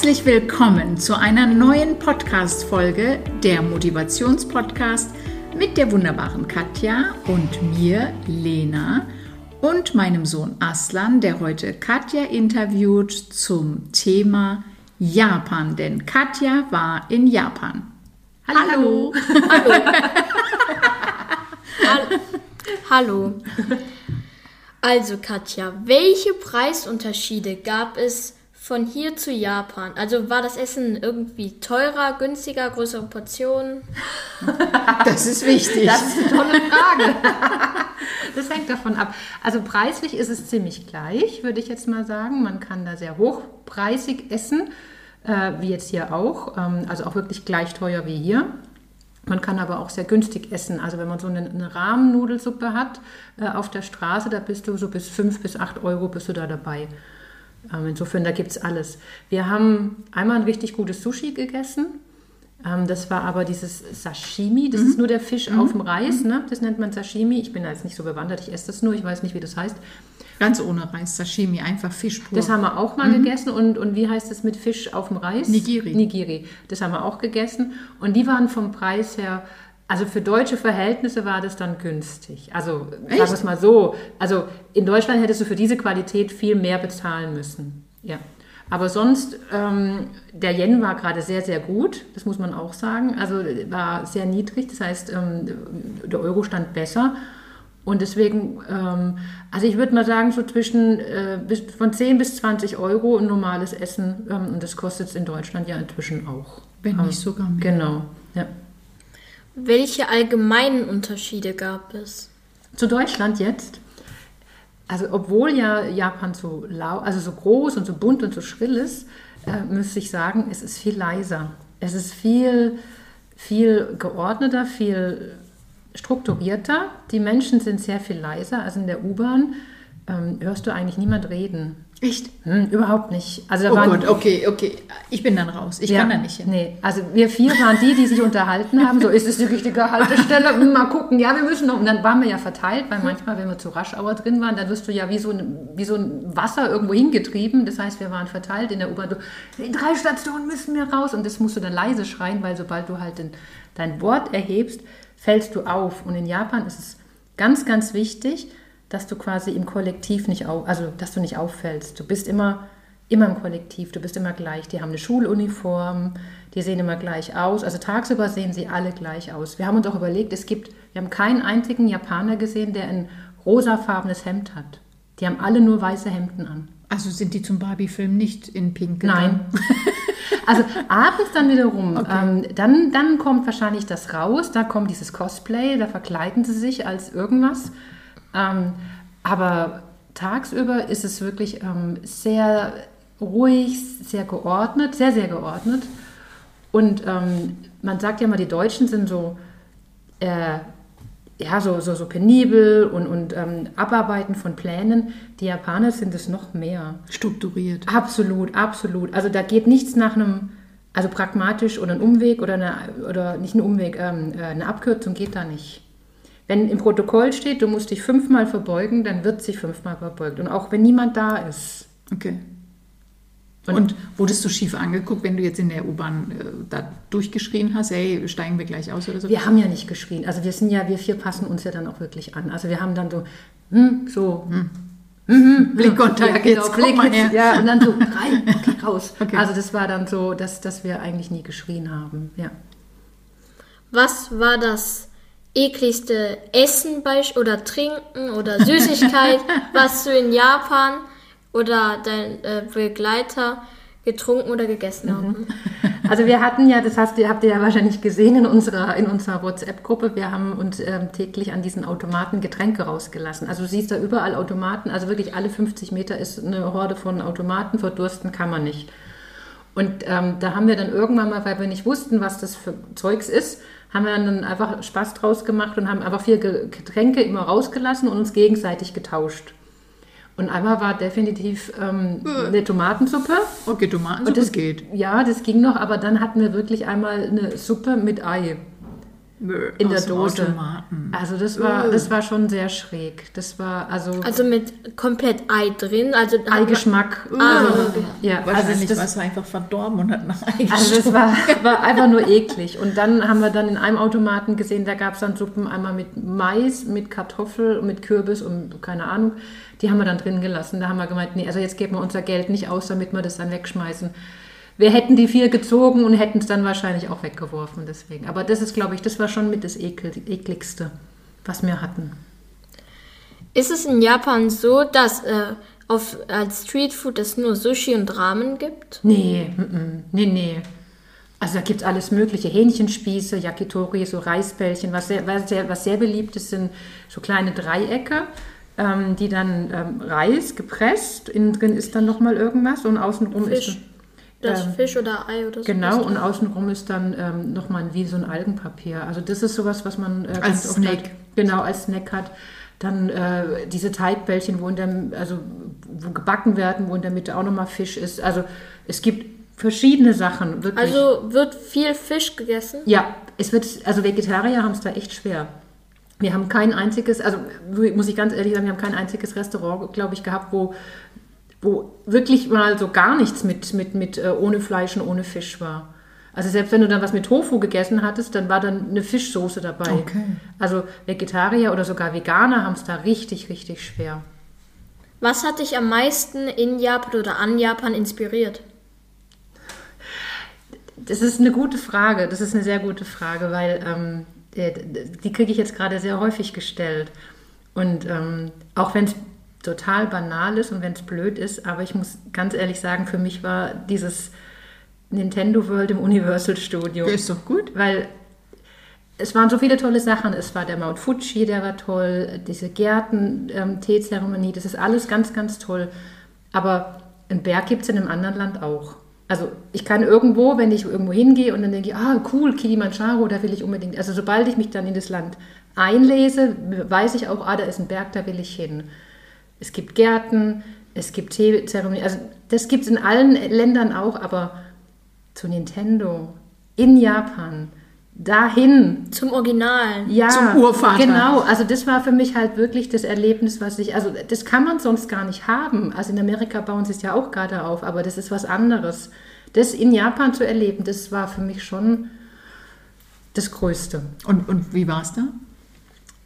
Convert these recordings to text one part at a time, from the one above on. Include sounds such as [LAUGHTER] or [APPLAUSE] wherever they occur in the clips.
Herzlich willkommen zu einer neuen Podcast-Folge, der Motivationspodcast mit der wunderbaren Katja und mir, Lena, und meinem Sohn Aslan, der heute Katja interviewt zum Thema Japan, denn Katja war in Japan. Hallo. Hallo. Hallo. [LAUGHS] [LAUGHS] Hallo. Also Katja, welche Preisunterschiede gab es von hier zu Japan? Also war das Essen irgendwie teurer, günstiger, größere Portionen? Das ist wichtig. Das ist eine tolle Frage. Das hängt davon ab. Also preislich ist es ziemlich gleich, würde ich jetzt mal sagen. Man kann da sehr hochpreisig essen, äh, wie jetzt hier auch. Ähm, also auch wirklich gleich teuer wie hier. Man kann aber auch sehr günstig essen. Also wenn man so eine, eine Rahmennudelsuppe hat äh, auf der Straße, da bist du so bis 5 bis 8 Euro bist du da dabei. Ähm, insofern, da gibt es alles. Wir haben einmal ein richtig gutes Sushi gegessen. Ähm, das war aber dieses Sashimi. Das mhm. ist nur der Fisch mhm. auf dem Reis. Ne? Das nennt man Sashimi. Ich bin da jetzt nicht so bewandert. Ich esse das nur. Ich weiß nicht, wie das heißt. Ganz ohne Reis, Sashimi, einfach Fisch pur. Das haben wir auch mal mhm. gegessen. Und, und wie heißt das mit Fisch auf dem Reis? Nigiri. Nigiri. Das haben wir auch gegessen. Und die waren vom Preis her also für deutsche Verhältnisse war das dann günstig. Also Echt? sagen wir es mal so. Also in Deutschland hättest du für diese Qualität viel mehr bezahlen müssen. Ja. Aber sonst, ähm, der Yen war gerade sehr, sehr gut, das muss man auch sagen. Also war sehr niedrig, das heißt, ähm, der Euro stand besser. Und deswegen, ähm, also ich würde mal sagen, so zwischen äh, bis, von 10 bis 20 Euro ein normales Essen. Ähm, und das kostet es in Deutschland ja inzwischen auch. Wenn nicht ähm, sogar mehr. Genau, ja. Welche allgemeinen Unterschiede gab es? Zu Deutschland jetzt? Also obwohl ja Japan so lau, also so groß und so bunt und so schrill ist, äh, müsste ich sagen, es ist viel leiser. Es ist viel, viel geordneter, viel strukturierter. Die Menschen sind sehr viel leiser. Also in der U-Bahn ähm, hörst du eigentlich niemand reden. Echt? Hm, überhaupt nicht. Also da oh waren, Gott, okay, okay. Ich bin dann raus. Ich ja, kann da nicht hin. Nee, also wir vier waren die, die sich unterhalten haben. So, ist es die richtige Haltestelle? Hm, mal gucken. Ja, wir müssen noch. Und dann waren wir ja verteilt, weil manchmal, wenn wir zu Raschauer drin waren, dann wirst du ja wie so, ein, wie so ein Wasser irgendwo hingetrieben. Das heißt, wir waren verteilt in der U-Bahn. In drei Stationen müssen wir raus. Und das musst du dann leise schreien, weil sobald du halt den, dein Wort erhebst, fällst du auf. Und in Japan ist es ganz, ganz wichtig, dass du quasi im Kollektiv nicht auf, also dass du nicht auffällst. Du bist immer, immer im Kollektiv, du bist immer gleich. Die haben eine Schuluniform, die sehen immer gleich aus. Also tagsüber sehen sie alle gleich aus. Wir haben uns auch überlegt, es gibt, wir haben keinen einzigen Japaner gesehen, der ein rosafarbenes Hemd hat. Die haben alle nur weiße Hemden an. Also sind die zum Barbie-Film nicht in Pink gegangen? Nein. [LAUGHS] Also abends dann wiederum, okay. ähm, dann, dann kommt wahrscheinlich das raus, da kommt dieses Cosplay, da verkleiden sie sich als irgendwas. Ähm, aber tagsüber ist es wirklich ähm, sehr ruhig, sehr geordnet, sehr, sehr geordnet. Und ähm, man sagt ja immer, die Deutschen sind so, äh, ja, so, so, so penibel und, und ähm, Abarbeiten von Plänen. Die Japaner sind es noch mehr. Strukturiert. Absolut, absolut. Also da geht nichts nach einem, also pragmatisch oder ein Umweg oder, eine, oder nicht ein Umweg, ähm, äh, eine Abkürzung geht da nicht. Wenn im Protokoll steht, du musst dich fünfmal verbeugen, dann wird sich fünfmal verbeugt. Und auch wenn niemand da ist. Okay. Und, und, wurdest du schief angeguckt, wenn du jetzt in der U-Bahn äh, da durchgeschrien hast, hey, steigen wir gleich aus oder so? Wir haben ja nicht geschrien. Also wir sind ja, wir vier passen uns ja dann auch wirklich an. Also wir haben dann so, hm, so, hm. Mhm, [LAUGHS] Blickkontakt, ja, genau, jetzt Blick, mal her. Ja, und dann so rein, okay, raus. [LAUGHS] Okay. Also das war dann so, dass, dass wir eigentlich nie geschrien haben, ja. Was war das ekligste Essen oder Trinken oder Süßigkeit, [LAUGHS] was du in Japan oder dein äh, Begleiter getrunken oder gegessen haben? Mhm. Also wir hatten ja, das hast, habt ihr ja wahrscheinlich gesehen in unserer, in unserer WhatsApp-Gruppe, wir haben uns ähm, täglich an diesen Automaten Getränke rausgelassen. Also du siehst da überall Automaten, also wirklich alle 50 Meter ist eine Horde von Automaten, verdursten kann man nicht. Und ähm, da haben wir dann irgendwann mal, weil wir nicht wussten, was das für Zeugs ist, haben wir dann einfach Spaß draus gemacht und haben einfach vier Getränke immer rausgelassen und uns gegenseitig getauscht. Und einmal war definitiv ähm, äh. eine Tomatensuppe. Okay, Tomatensuppe das geht. Ja, das ging noch, aber dann hatten wir wirklich einmal eine Suppe mit Ei. Bö, in der Dose. Automaten. Also das war, Bö. das war schon sehr schräg. Das war also, Also mit komplett Ei drin. Also Eigeschmack. Ah, also, okay. ja, also Wahrscheinlich das, war es einfach verdorben und hat nach Also das war, war einfach nur eklig. Und dann haben wir dann in einem Automaten gesehen, da gab es dann Suppen einmal mit Mais, mit Kartoffel und mit Kürbis und keine Ahnung. Die haben wir dann drin gelassen. Da haben wir gemeint, nee, also jetzt geben wir unser Geld nicht aus, damit wir das dann wegschmeißen. Wir hätten die vier gezogen und hätten es dann wahrscheinlich auch weggeworfen deswegen. Aber das ist, glaube ich, das war schon mit das Ekel, ekligste, was wir hatten. Ist es in Japan so, dass äh, auf, als Streetfood es nur Sushi und Ramen gibt? Nee, mm, mm, nee, nee. Also da gibt es alles mögliche. Hähnchenspieße, Yakitori, so Reisbällchen. Was sehr, was sehr, was sehr beliebt ist, sind so kleine Dreiecke, ähm, die dann ähm, Reis gepresst. Innen drin ist dann nochmal irgendwas und außenrum Fisch. ist... Das Ähm, Fisch oder Ei oder so? Genau, und außenrum ist dann ähm, nochmal wie so ein Algenpapier. Also das ist sowas, was man äh, Als ganz oft Snack. Hat, genau, als Snack hat. Dann äh, diese Teigbällchen, wo in der, also wo gebacken werden, wo in der Mitte auch nochmal Fisch ist. Also es gibt verschiedene Sachen, wirklich. Also wird viel Fisch gegessen? ja, es wird, also Vegetarier haben es da echt schwer. Wir haben kein einziges, also muss ich ganz ehrlich sagen, wir haben kein einziges Restaurant, glaube ich, gehabt, wo, wo wirklich mal so gar nichts mit, mit, mit äh, ohne Fleisch und ohne Fisch war. Also selbst wenn du dann was mit Tofu gegessen hattest, dann war dann eine Fischsoße dabei. Okay. Also Vegetarier oder sogar Veganer haben es da richtig, richtig schwer. Was hat dich am meisten in Japan oder an Japan inspiriert? Das ist eine gute Frage. Das ist eine sehr gute Frage, weil ähm, äh, die kriege ich jetzt gerade sehr häufig gestellt. Und ähm, auch wenn es total banal ist und wenn es blöd ist, aber ich muss ganz ehrlich sagen, für mich war dieses Nintendo World im Universal Studio. Ist doch gut. Weil es waren so viele tolle Sachen. Es war der Mount Fuji, der war toll. Diese Gärten-Teezeremonie, das ist alles ganz, ganz toll. Aber einen Berg gibt es in einem anderen Land auch. Also ich kann irgendwo, wenn ich irgendwo hingehe und dann denke ich, ah cool, Kilimanjaro, da will ich unbedingt. Also sobald ich mich dann in das Land einlese, weiß ich auch, ah, da ist ein Berg, da will ich hin. Es gibt Gärten, es gibt Teezeremonien. Also das gibt es in allen Ländern auch, aber zu Nintendo in Japan dahin Zum Originalen. ja, Zum Urvater. Genau, also das war für mich halt wirklich das Erlebnis, was ich, also das kann man sonst gar nicht haben. Also in Amerika bauen sie es ja auch gerade auf, aber das ist was anderes. Das in Japan zu erleben, das war für mich schon das Größte. Und, und wie war es da?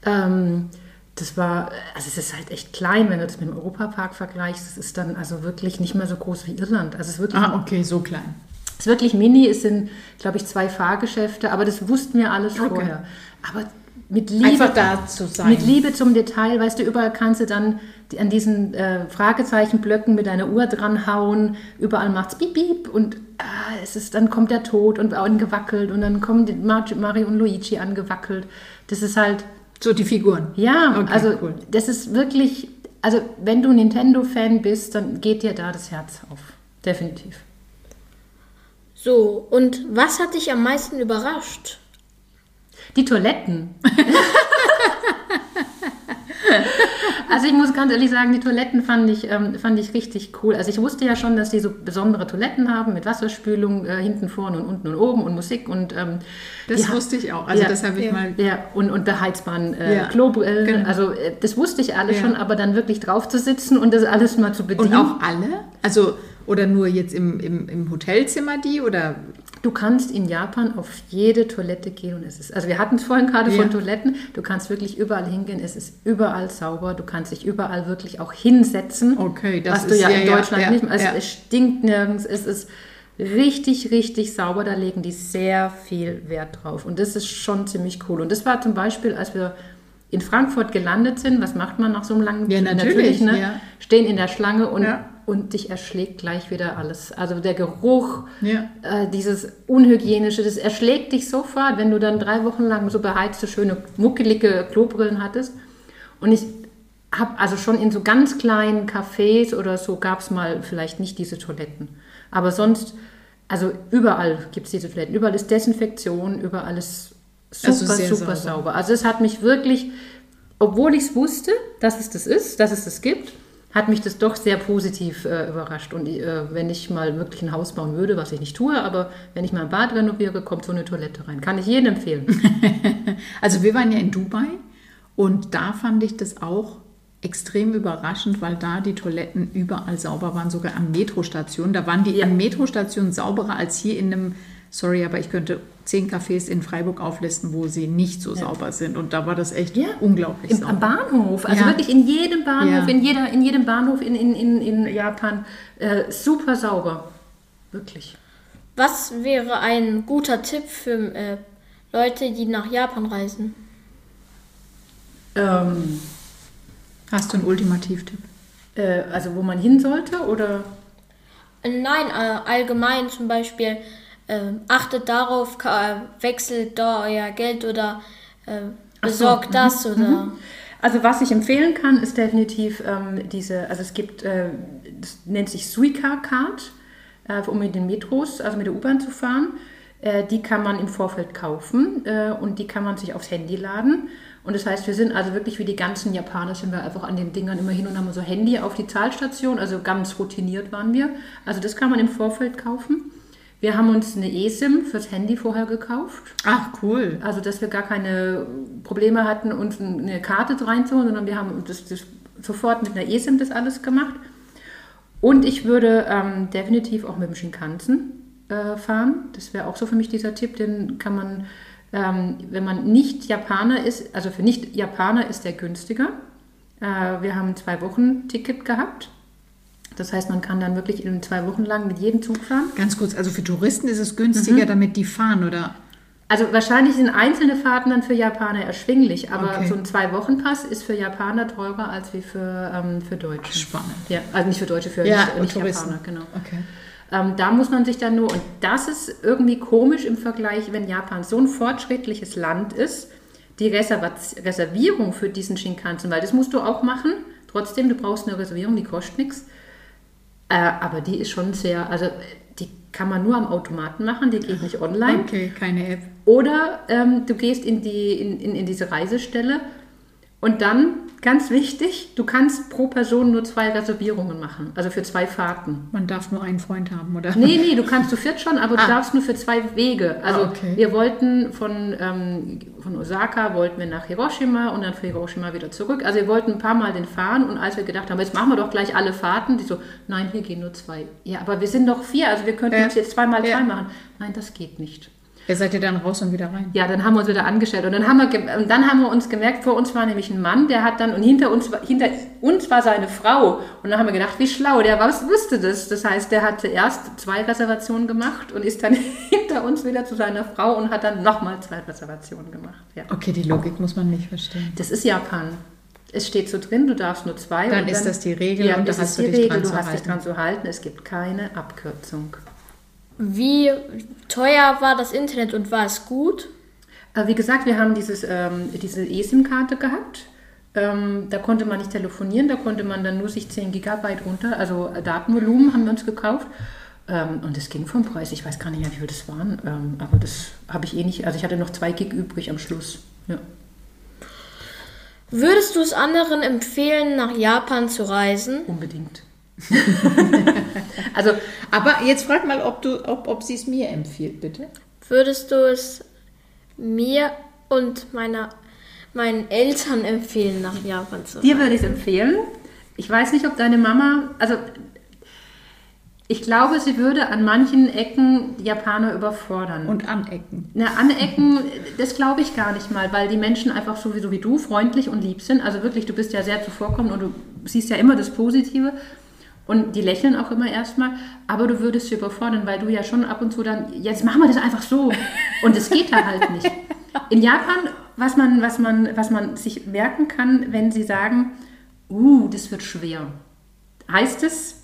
Ähm, das war, also es ist halt echt klein, wenn du das mit dem Europapark vergleichst. Es ist dann also wirklich nicht mehr so groß wie Irland. Also es ist wirklich Ah, okay, so klein. es ist wirklich mini, es sind, glaube ich, zwei Fahrgeschäfte, aber das wussten wir alles Okay. vorher. Aber mit Liebe, Einfach da zu sein. mit Liebe zum Detail, weißt du, überall kannst du dann an diesen äh, Fragezeichenblöcken mit deiner Uhr dranhauen, überall macht's piep piep und ah, es ist, dann kommt der Tod und angewackelt und dann kommen Mario und Luigi angewackelt. Das ist halt, So die Figuren. ja, Okay, also cool. das ist wirklich, also wenn du Nintendo-Fan bist, dann geht dir da das Herz auf. Definitiv. So, und was hat dich am meisten überrascht? Die Toiletten. [LAUGHS] also ich muss ganz ehrlich sagen, die Toiletten fand ich, ähm, fand ich richtig cool. Also ich wusste ja schon, dass die so besondere Toiletten haben mit Wasserspülung äh, hinten, vorne und unten und oben und Musik und ähm, Das ha- wusste ich auch. Also Ja. das habe ich Ja. mal. ja, und, und beheizbaren äh, Ja, Klobrillen. genau. Also äh, das wusste ich alles Ja. schon, aber dann wirklich drauf zu sitzen und das alles mal zu bedienen. Und auch alle? Also, oder nur jetzt im, im, im Hotelzimmer die? Oder Du kannst in Japan auf jede Toilette gehen und es ist, also wir hatten es vorhin gerade Ja. von Toiletten, du kannst wirklich überall hingehen, es ist überall sauber, du kannst dich überall wirklich auch hinsetzen. Okay, das was du ist- ja, ja, in Deutschland ja, nicht mehr, also es stinkt nirgends, es ist richtig, richtig sauber, da legen die sehr viel Wert drauf und das ist schon ziemlich cool. Und das war zum Beispiel, als wir in Frankfurt gelandet sind, was macht man nach so einem langen Ja, natürlich, ne? ja. Stehen in der Schlange und. Und dich erschlägt gleich wieder alles. Also der Geruch, Ja. äh, dieses Unhygienische, das erschlägt dich sofort, wenn du dann drei Wochen lang so beheizte, schöne, muckelige Klobrillen hattest. Und ich habe also schon in so ganz kleinen Cafés oder so gab es mal vielleicht nicht diese Toiletten. Aber sonst, also überall gibt es diese Toiletten. Überall ist Desinfektion, überall ist super, Also super sauber. sauber. Also es hat mich wirklich, obwohl ich es wusste, dass es das ist, dass es das gibt, hat mich das doch sehr positiv äh, überrascht. Und äh, wenn ich mal wirklich ein Haus bauen würde, was ich nicht tue, aber wenn ich mal ein Bad renoviere, kommt so eine Toilette rein. Kann ich jedem empfehlen. [LAUGHS] Also wir waren ja in Dubai und da fand ich das auch extrem überraschend, weil da die Toiletten überall sauber waren, sogar an Metrostationen. Da waren die Ja. an Metrostationen sauberer als hier in einem, sorry, aber ich könnte zehn Cafés in Freiburg auflisten, wo sie nicht so sauber sind. Und da war das echt Ja. unglaublich Im, sauber. am Bahnhof, also Ja. wirklich in jedem Bahnhof, Ja. in, jeder, in jedem Bahnhof in, in, in, in Japan äh, super sauber. Wirklich. Was wäre ein guter Tipp für äh, Leute, die nach Japan reisen? Ähm, Hast du einen Ultimativtipp? äh, also wo man hin sollte oder? Nein, äh, allgemein zum Beispiel, äh, achtet darauf, wechselt da euer Geld oder äh, Ach so, besorgt mhm, das oder. Also was ich empfehlen kann, ist definitiv ähm, diese, also es gibt, äh, das nennt sich Suica Card, äh, um mit den Metros, also mit der U-Bahn zu fahren. Äh, die kann man im Vorfeld kaufen äh, und die kann man sich aufs Handy laden. Und das heißt, wir sind also wirklich wie die ganzen Japaner, sind wir einfach an den Dingern immer hin und haben so Handy auf die Zahlstation, also ganz routiniert waren wir. Also das kann man im Vorfeld kaufen. Wir haben uns eine eSIM fürs Handy vorher gekauft. Ach, cool. Also, dass wir gar keine Probleme hatten, uns eine Karte reinzuholen, sondern wir haben das, das sofort mit einer eSIM das alles gemacht. Und ich würde ähm, definitiv auch mit dem Shinkansen äh, fahren. Das wäre auch so für mich dieser Tipp, den kann man, ähm, wenn man nicht Japaner ist, also für Nicht-Japaner ist der günstiger. Äh, wir haben ein zwei Wochen Ticket gehabt. Das heißt, man kann dann wirklich in zwei Wochen lang mit jedem Zug fahren. Ganz kurz, also für Touristen ist es günstiger, damit die fahren, oder? Also wahrscheinlich sind einzelne Fahrten dann für Japaner erschwinglich, aber Okay. so ein Zwei-Wochen-Pass ist für Japaner teurer als wie für, ähm, für Deutsche. Spannend. Ja, also nicht für Deutsche, für Ja, nicht, nicht Touristen. Japaner, genau. Okay. Ähm, da muss man sich dann nur, und das ist irgendwie komisch im Vergleich, wenn Japan so ein fortschrittliches Land ist, die Reservierung für diesen Shinkansen, weil das musst du auch machen. Trotzdem, du brauchst eine Reservierung, die kostet nichts. Äh, aber die ist schon sehr, also die kann man nur am Automaten machen, die geht nicht online. Okay, keine App. Oder ähm, du gehst in, die, in, in, in diese Reisestelle und dann, ganz wichtig, du kannst pro Person nur zwei Reservierungen machen, also für zwei Fahrten. Man darf nur einen Freund haben, oder? Nee, nee, du kannst zu viert schon, aber du Ah. darfst nur für zwei Wege. Also Ah, okay. wir wollten von, ähm, von Osaka wollten wir nach Hiroshima und dann von Hiroshima wieder zurück. Also wir wollten ein paar Mal den fahren und als wir gedacht haben, jetzt machen wir doch gleich alle Fahrten, die so, nein, hier gehen nur zwei. Ja, aber wir sind doch vier, also wir könnten Ja. uns jetzt zweimal Ja. zwei machen. Nein, das geht nicht. Ihr seid ihr dann raus und wieder rein? Ja, dann haben wir uns wieder angestellt und dann haben wir, und dann haben wir uns gemerkt, vor uns war nämlich ein Mann, der hat dann, und hinter uns, war- hinter uns war seine Frau. Und dann haben wir gedacht, wie schlau, der was wusste das. Das heißt, der hat zuerst zwei Reservationen gemacht und ist dann [LAUGHS] hinter uns wieder zu seiner Frau und hat dann nochmal zwei Reservationen gemacht. Ja. Okay, die Logik muss man nicht verstehen. Das ist Japan. Es steht so drin, du darfst nur zwei. Dann und ist das die Regel ja, und da das hast ist du die dich Regel, dran du hast dich dran zu halten. Es gibt keine Abkürzung. Wie teuer war das Internet und war es gut? Äh, Wie gesagt, wir haben dieses, ähm, diese eSIM-Karte gehabt. Ähm, da konnte man nicht telefonieren, da konnte man dann nur sich 10 Gigabyte runter, also Datenvolumen haben wir uns gekauft. Ähm, und das ging vom Preis, ich weiß gar nicht mehr, wie viel das waren, ähm, aber das habe ich eh nicht, also ich hatte noch 2 Gig übrig am Schluss. Ja. Würdest du es anderen empfehlen, nach Japan zu reisen? Unbedingt. [LAUGHS] also Aber jetzt frag mal, ob, du, ob, ob sie es mir empfiehlt, bitte. Würdest du es mir und meiner, meinen Eltern empfehlen, nach Japan zu reisen? Dir würde ich es empfehlen. Ich weiß nicht, ob deine Mama, also ich glaube, sie würde an manchen Ecken Japaner überfordern. Und anecken. Na, anecken, das glaube ich gar nicht mal, weil die Menschen einfach sowieso wie du freundlich und lieb sind. Also wirklich, du bist ja sehr zuvorkommend und du siehst ja immer das Positive. Und die lächeln auch immer erstmal, aber du würdest sie überfordern, weil du ja schon ab und zu dann, jetzt machen wir das einfach so. Und es geht da halt nicht. In Japan, was man, was, man, was man sich merken kann, wenn sie sagen, uh, das wird schwer. Heißt es?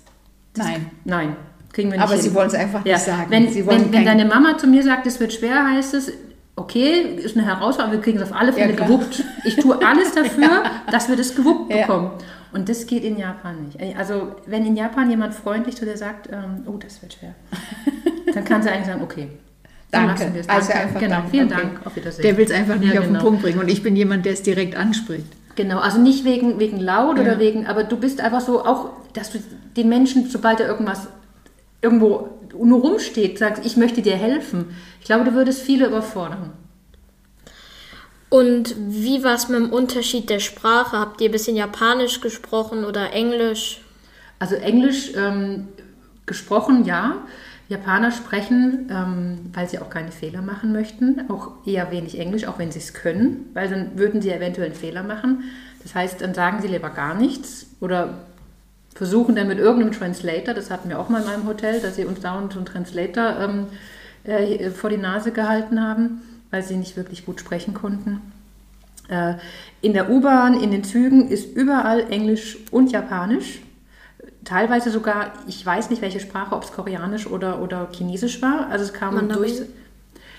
Das, Nein. Nein, kriegen wir nicht Aber hin. sie wollen es einfach nicht sagen. Wenn, Sie wollen wenn, wenn deine Mama zu mir sagt, es wird schwer, heißt es, okay, ist eine Herausforderung, wir kriegen es auf alle Fälle klar. gewuppt. Ich tue alles dafür, [LAUGHS] dass wir das gewuppt Ja. Und das geht in Japan nicht. Also wenn in Japan jemand freundlich zu dir sagt, ähm, oh, das wird schwer, [LAUGHS] dann kann sie eigentlich sagen, okay. dann Danke. lassen wir es. Also Danke. einfach genau, danke. vielen Okay. Dank, auf Wiedersehen. Der will es einfach nicht Ja, auf den genau. Punkt bringen und ich bin jemand, der es direkt anspricht. Genau, also nicht wegen, wegen laut Ja. oder wegen, aber du bist einfach so, auch, dass du den Menschen, sobald er irgendwas irgendwo nur rumsteht, sagst, ich möchte dir helfen. Ich glaube, du würdest viele überfordern. Und wie war es mit dem Unterschied der Sprache? Habt ihr ein bisschen Japanisch gesprochen oder Englisch? Also Englisch ähm, gesprochen, ja. Japaner sprechen, ähm, weil sie auch keine Fehler machen möchten, auch eher wenig Englisch, auch wenn sie es können, weil dann würden sie eventuell einen Fehler machen. Das heißt, dann sagen sie lieber gar nichts oder versuchen dann mit irgendeinem Translator, das hatten wir auch mal in meinem Hotel, dass sie uns dauernd so einen Translator ähm, äh, vor die Nase gehalten haben, weil sie nicht wirklich gut sprechen konnten. Äh, in der U-Bahn, in den Zügen ist überall Englisch und Japanisch. Teilweise sogar, ich weiß nicht welche Sprache, ob es Koreanisch oder, oder Chinesisch war. Also es kam Mandarin? durch.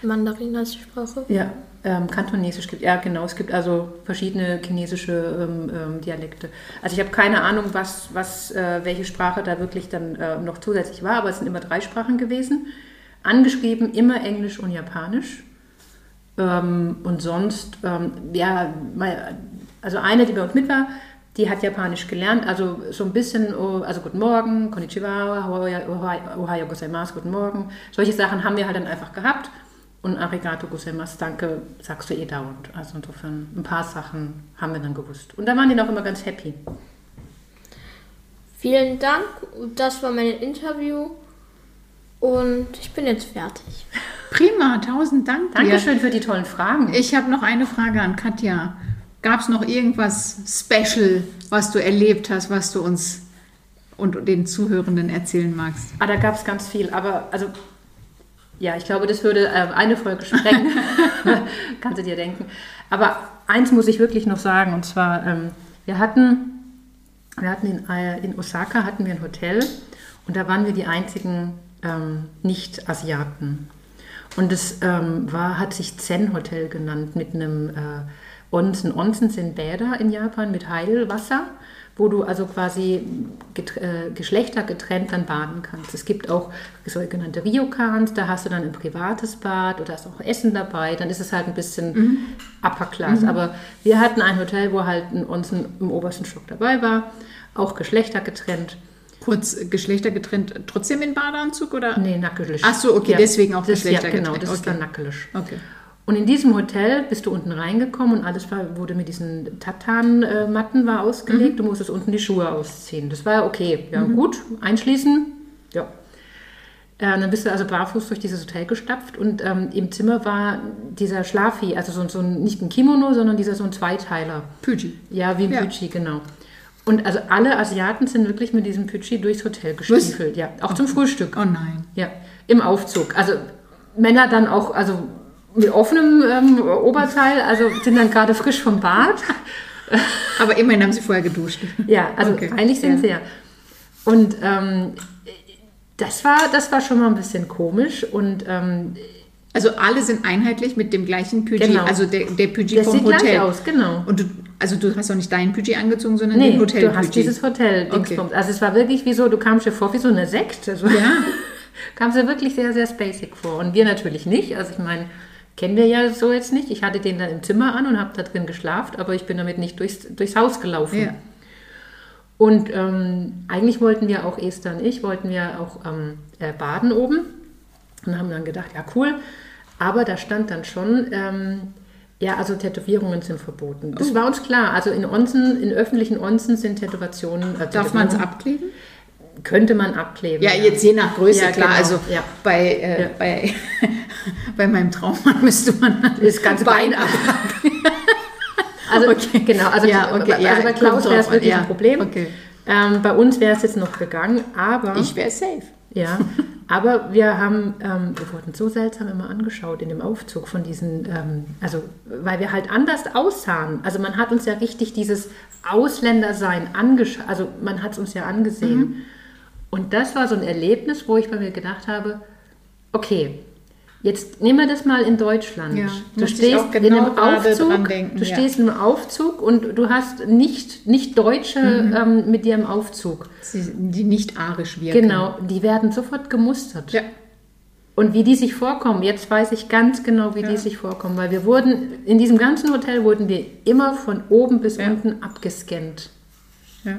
Mandarin als Sprache? Ja, ähm, Kantonesisch gibt, ja genau, es gibt also verschiedene chinesische ähm, ähm, Dialekte. Also ich habe keine Ahnung, was, was, äh, welche Sprache da wirklich dann äh, noch zusätzlich war, aber es sind immer drei Sprachen gewesen. Angeschrieben immer Englisch und Japanisch. Ähm, und sonst, ähm, ja, also eine, die bei uns mit war, die hat Japanisch gelernt, also so ein bisschen, oh, also guten Morgen, konnichiwa, ohayo- gozaimasu, guten Morgen. Solche Sachen haben wir halt dann einfach gehabt. Und arigato gozaimasu, danke, sagst du eh dauernd. Also insofern, ein paar Sachen haben wir dann gewusst. Und da waren die auch immer ganz happy. Vielen Dank. Das war mein Interview. Und ich bin jetzt fertig. Prima, tausend Dank dir. Dankeschön für die tollen Fragen. Ich habe noch eine Frage an Katja. Gab es noch irgendwas Special, was du erlebt hast, was du uns und den Zuhörenden erzählen magst? Ah, da gab es ganz viel, aber also ja, ich glaube, das würde äh, eine Folge sprengen. [LAUGHS] Kannst du dir denken. Aber eins muss ich wirklich noch sagen, und zwar, ähm, wir hatten, wir hatten in, äh, in Osaka hatten wir ein Hotel und da waren wir die einzigen ähm, Nicht-Asiaten. Und es ähm, war, hat sich Zen-Hotel genannt mit einem äh, Onsen. Onsen sind Bäder in Japan mit Heilwasser, wo du also quasi äh, geschlechtergetrennt dann baden kannst. Es gibt auch sogenannte Ryokans, da hast du dann ein privates Bad oder hast auch Essen dabei, dann ist es halt ein bisschen Upper Class. Aber wir hatten ein Hotel, wo halt ein Onsen im obersten Stock dabei war, auch geschlechtergetrennt. Kurz geschlechtergetrennt, trotzdem in Badeanzug oder? Nee, nackelig. Ach so, okay, deswegen auch das, ja, geschlechtergetrennt. genau, das ist Okay. dann nackelig. Okay. Und in diesem Hotel bist du unten reingekommen und alles war, wurde mit diesen Tatan-Matten war ausgelegt. Du musstest unten die Schuhe ausziehen. Das war okay. Ja, gut. Einschließen. Ja. Äh, dann bist du also barfuß durch dieses Hotel gestapft und ähm, im Zimmer war dieser Schlafi, also so, so ein, nicht ein Kimono, sondern dieser so ein Zweiteiler. Püji. Ja, wie ein Ja. Pütschi, genau. Und also alle Asiaten sind wirklich mit diesem Pütschi durchs Hotel gestiefelt. Ja, auch zum Frühstück. Oh nein. Ja, im Aufzug. Also Männer dann auch, also mit offenem ähm, Oberteil, also sind dann gerade frisch vom Bad. [LAUGHS] Aber immerhin haben sie vorher geduscht. Ja, also Okay. eigentlich sind Ja. sie ja. Und ähm, das, war, das war schon mal ein bisschen komisch und ähm, Also alle sind einheitlich mit dem gleichen Püji, Genau. also der, der Püji das vom sieht Hotel. gleich aus, genau. Und du, also du hast auch nicht deinen Püji angezogen, sondern Nee, den hotel du hast dieses hotel Okay. Also es war wirklich wie so, du kamst dir vor wie so eine Sekte. So. Ja. [LAUGHS] Kam dir wirklich sehr, sehr basic vor. Und wir natürlich nicht. Also ich meine, kennen wir ja so jetzt nicht. Ich hatte den dann im Zimmer an und habe da drin geschlafen, aber ich bin damit nicht durchs, durchs Haus gelaufen. Ja. Und ähm, eigentlich wollten wir auch, Esther und ich, wollten wir auch ähm, äh, baden oben und haben dann gedacht, ja cool, aber da stand dann schon, ähm, ja, also Tätowierungen sind verboten. Das Oh. war uns klar. Also in Onsen, in öffentlichen Onsen sind Tätowierungen. Äh, Darf man es abkleben? Könnte man abkleben. Ja, jetzt je nach Größe, Ja, klar. genau, Also ja. bei, äh, Ja. bei, [LAUGHS] bei meinem Traummann müsste man Das ganze Bein ab. [LAUGHS] Also, Okay. genau, also, Ja, okay, also bei Klaus wäre es wirklich ein Problem. Okay. Ähm, bei uns wäre es jetzt noch gegangen, aber Ich wäre safe. Ja, aber wir haben, ähm, wir wurden so seltsam immer angeschaut in dem Aufzug von diesen, ähm, also weil wir halt anders aussahen. Also man hat uns ja richtig dieses Ausländersein angeschaut, also man hat es uns ja angesehen. Mhm. Und das war so ein Erlebnis, wo ich bei mir gedacht habe, okay, jetzt nehmen wir das mal in Deutschland. Ja, du stehst auch in genau einem gerade Aufzug, denken, du ja. stehst in einem Aufzug und du hast nicht, nicht Deutsche Mhm. ähm, mit dir im Aufzug. Sie, die nicht arisch wirken. Genau, die werden sofort gemustert. Ja. Und wie die sich vorkommen, jetzt weiß ich ganz genau, wie Ja. die sich vorkommen, weil wir wurden, in diesem ganzen Hotel wurden wir immer von oben bis unten abgescannt. Ja.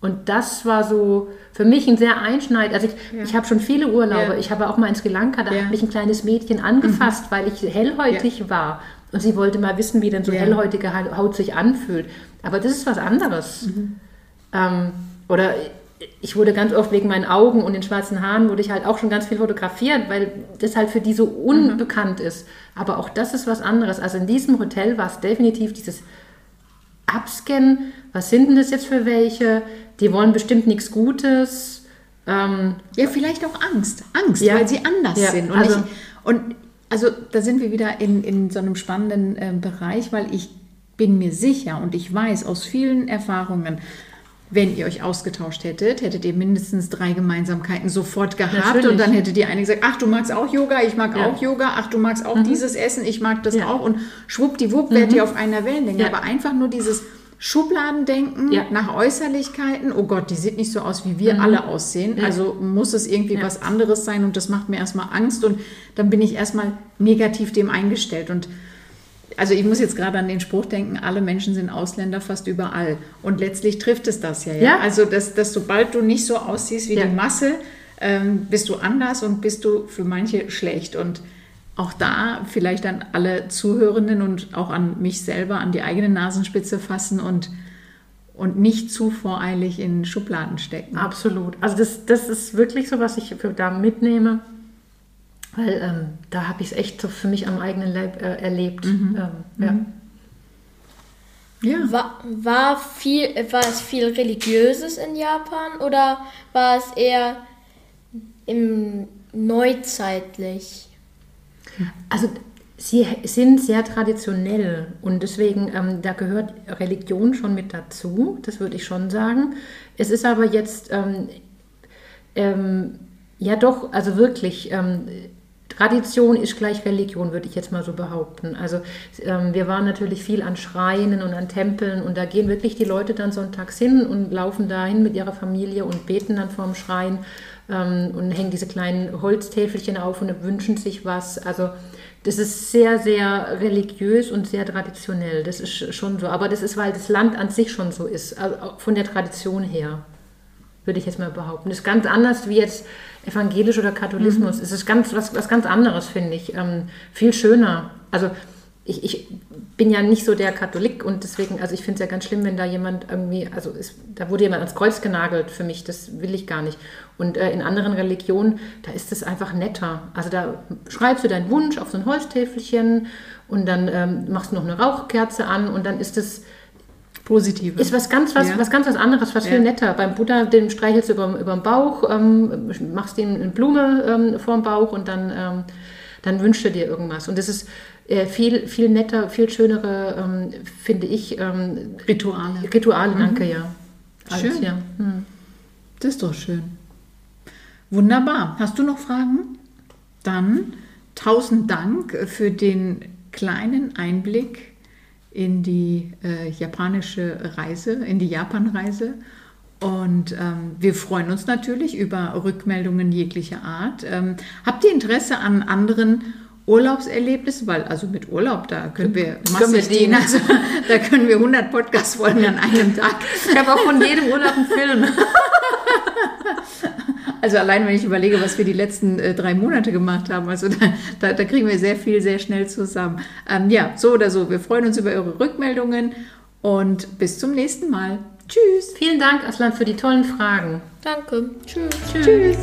Und das war so für mich ein sehr einschneid. Also ich, Ja. ich habe schon viele Urlaube. Ja. Ich habe auch mal in Sri Lanka, da Ja. Mhm. hat mich ein kleines Mädchen angefasst, weil ich hellhäutig war. Und sie wollte mal wissen, wie denn so hellhäutige Ha- Haut sich anfühlt. Aber das ist was anderes. Mhm. Ähm, oder ich wurde ganz oft wegen meinen Augen und den schwarzen Haaren, wurde ich halt auch schon ganz viel fotografiert, weil das halt für die so unbekannt ist. Aber auch das ist was anderes. Also in diesem Hotel war es definitiv dieses abscannen, was sind denn das jetzt für welche? Die wollen bestimmt nichts Gutes. Ähm, Ja, vielleicht auch Angst. Angst, Ja. weil sie anders Ja, sind. Und, also- ich, und also da sind wir wieder in, in so einem spannenden äh, Bereich, weil ich bin mir sicher und ich weiß aus vielen Erfahrungen, wenn ihr euch ausgetauscht hättet, hättet ihr mindestens drei Gemeinsamkeiten sofort gehabt Natürlich. und dann hättet ihr eine gesagt, ach, du magst auch Yoga, ich mag Ja. auch Yoga, ach, du magst auch dieses Essen, ich mag das Ja. Mhm. auch und schwuppdiwupp werdet ihr auf einer Wellenlänge. Ja. Aber einfach nur dieses Schubladendenken nach Äußerlichkeiten, oh Gott, die sieht nicht so aus, wie wir alle aussehen, Mhm. Also muss es irgendwie was anderes sein und das macht mir erstmal Angst und dann bin ich erstmal negativ dem eingestellt und also ich muss jetzt gerade an den Spruch denken, alle Menschen sind Ausländer fast überall. Und letztlich trifft es das ja. ja? Ja. Also, dass, dass sobald du nicht so aussiehst wie Ja. die Masse, ähm, bist du anders und bist du für manche schlecht. Und auch da vielleicht an alle Zuhörenden und auch an mich selber an die eigene Nasenspitze fassen und, und nicht zu voreilig in Schubladen stecken. absolut. Also das, das ist wirklich so, was ich für da mitnehme. Weil ähm, da habe ich es echt so für mich am eigenen Leib äh, erlebt. Ähm, ja. Ja. War, war, viel, war es viel Religiöses in Japan oder war es eher im neuzeitlich? Also sie sind sehr traditionell und deswegen, ähm, da gehört Religion schon mit dazu, das würde ich schon sagen. Es ist aber jetzt, ähm, ähm, ja doch, also wirklich, ähm, Tradition ist gleich Religion, würde ich jetzt mal so behaupten. Also ähm, wir waren natürlich viel an Schreinen und an Tempeln und da gehen wirklich die Leute dann sonntags hin und laufen dahin mit ihrer Familie und beten dann vorm Schrein ähm, und hängen diese kleinen Holztäfelchen auf und wünschen sich was. Also das ist sehr, sehr religiös und sehr traditionell. Das ist schon so. Aber das ist, weil das Land an sich schon so ist, also von der Tradition her würde ich jetzt mal behaupten. Das ist ganz anders wie jetzt evangelisch oder Katholismus. Es ist ganz, was, was ganz anderes, finde ich. Ähm, viel schöner. Also ich, ich bin ja nicht so der Katholik und deswegen, also ich finde es ja ganz schlimm, wenn da jemand irgendwie, also es, da wurde jemand ans Kreuz genagelt für mich, das will ich gar nicht. Und äh, in anderen Religionen, da ist es einfach netter. Also da schreibst du deinen Wunsch auf so ein Holztäfelchen und dann ähm, machst du noch eine Rauchkerze an und dann ist es Positive. ist was ganz was, Ja. was ganz was anderes, was Ja. viel netter. Beim Buddha, den streichelst du über, über den Bauch, ähm, machst ihm eine Blume ähm, vor dem Bauch und dann, ähm, dann wünscht er dir irgendwas. Und das ist äh, viel, viel netter, viel schönere, ähm, finde ich, ähm, Rituale. Rituale, danke, ja. Schön. ja. Hm. Das ist doch schön. Wunderbar. Hast du noch Fragen? Dann tausend Dank für den kleinen Einblick in die äh, japanische Reise, in die Japanreise. Und ähm, wir freuen uns natürlich über Rückmeldungen jeglicher Art. Ähm, habt ihr Interesse an anderen Urlaubserlebnissen? Weil also mit Urlaub, da können wir Können wir massig dienen. dienen. Also, da können wir 100 Podcast-Folgen an einem Tag Ich habe auch von jedem Urlaub einen Film. [LAUGHS] Also allein wenn ich überlege, was wir die letzten äh, drei Monate gemacht haben, also da, da, da kriegen wir sehr viel, sehr schnell zusammen. Ähm, ja, so oder so. Wir freuen uns über eure Rückmeldungen und bis zum nächsten Mal. Tschüss. Vielen Dank, Aslan, für die tollen Fragen. Danke. Tschüss. Tschüss.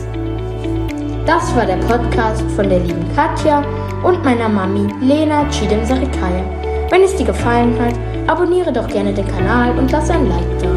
Das war der Podcast von der lieben Katja und meiner Mami Lena Chidem Sarikaya. Wenn es dir gefallen hat, abonniere doch gerne den Kanal und lass ein Like da.